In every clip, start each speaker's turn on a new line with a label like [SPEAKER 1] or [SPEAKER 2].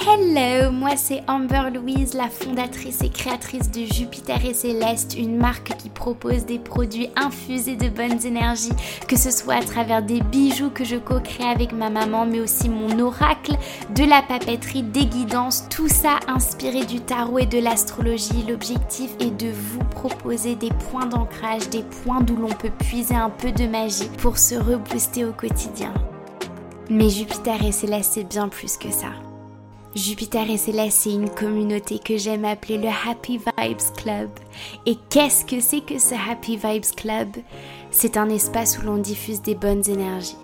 [SPEAKER 1] Hello, moi c'est Amber Louise, la fondatrice et créatrice de Jupiter et Céleste, une marque qui propose des produits infusés de bonnes énergies, que ce soit à travers des bijoux que je co-crée avec ma maman, mais aussi mon oracle, de la papeterie, des guidances, tout ça inspiré du tarot et de l'astrologie. L'objectif est de vous proposer des points d'ancrage, des points d'où l'on peut puiser un peu de magie pour se rebooster au quotidien. Mais Jupiter et Céleste, c'est bien plus que ça. Jupiter et Céleste, c'est une communauté que j'aime appeler le Happy Vibes Club. Et qu'est-ce que c'est que ce Happy Vibes Club? C'est un espace où l'on diffuse des bonnes énergies.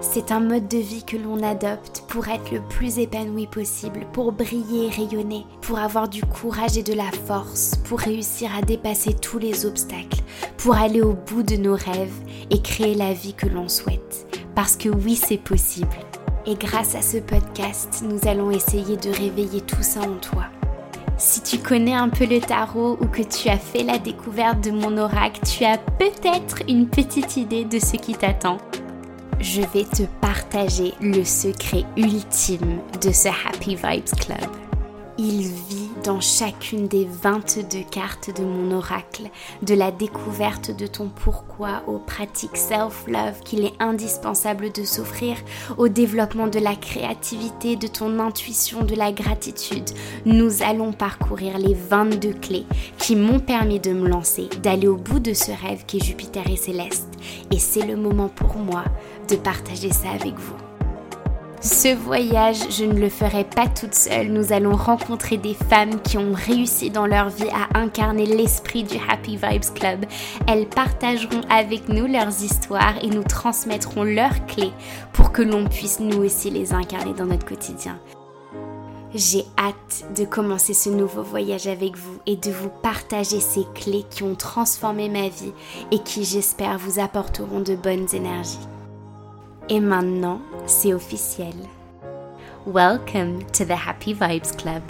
[SPEAKER 1] C'est un mode de vie que l'on adopte pour être le plus épanoui possible, pour briller et rayonner, pour avoir du courage et de la force, pour réussir à dépasser tous les obstacles, pour aller au bout de nos rêves et créer la vie que l'on souhaite. Parce que oui, c'est possible. Et grâce à ce podcast, nous allons essayer de réveiller tout ça en toi. Si tu connais un peu le tarot ou que tu as fait la découverte de mon oracle, tu as peut-être une petite idée de ce qui t'attend. Je vais te partager le secret ultime de ce Happy Vibes Club. Il vit dans chacune des 22 cartes de mon oracle, de la découverte de ton pourquoi aux pratiques self-love qu'il est indispensable de s'offrir, au développement de la créativité, de ton intuition, de la gratitude. Nous allons parcourir les 22 clés qui m'ont permis de me lancer, d'aller au bout de ce rêve qui est Jupiter et Céleste. Et c'est le moment pour moi de partager ça avec vous. Ce voyage, je ne le ferai pas toute seule. Nous allons rencontrer des femmes qui ont réussi dans leur vie à incarner l'esprit du Happy Vibes Club. Elles partageront avec nous leurs histoires et nous transmettront leurs clés pour que l'on puisse nous aussi les incarner dans notre quotidien. J'ai hâte de commencer ce nouveau voyage avec vous et de vous partager ces clés qui ont transformé ma vie et qui j'espère vous apporteront de bonnes énergies. Et maintenant, c'est officiel. Welcome to the Happy Vibes Club.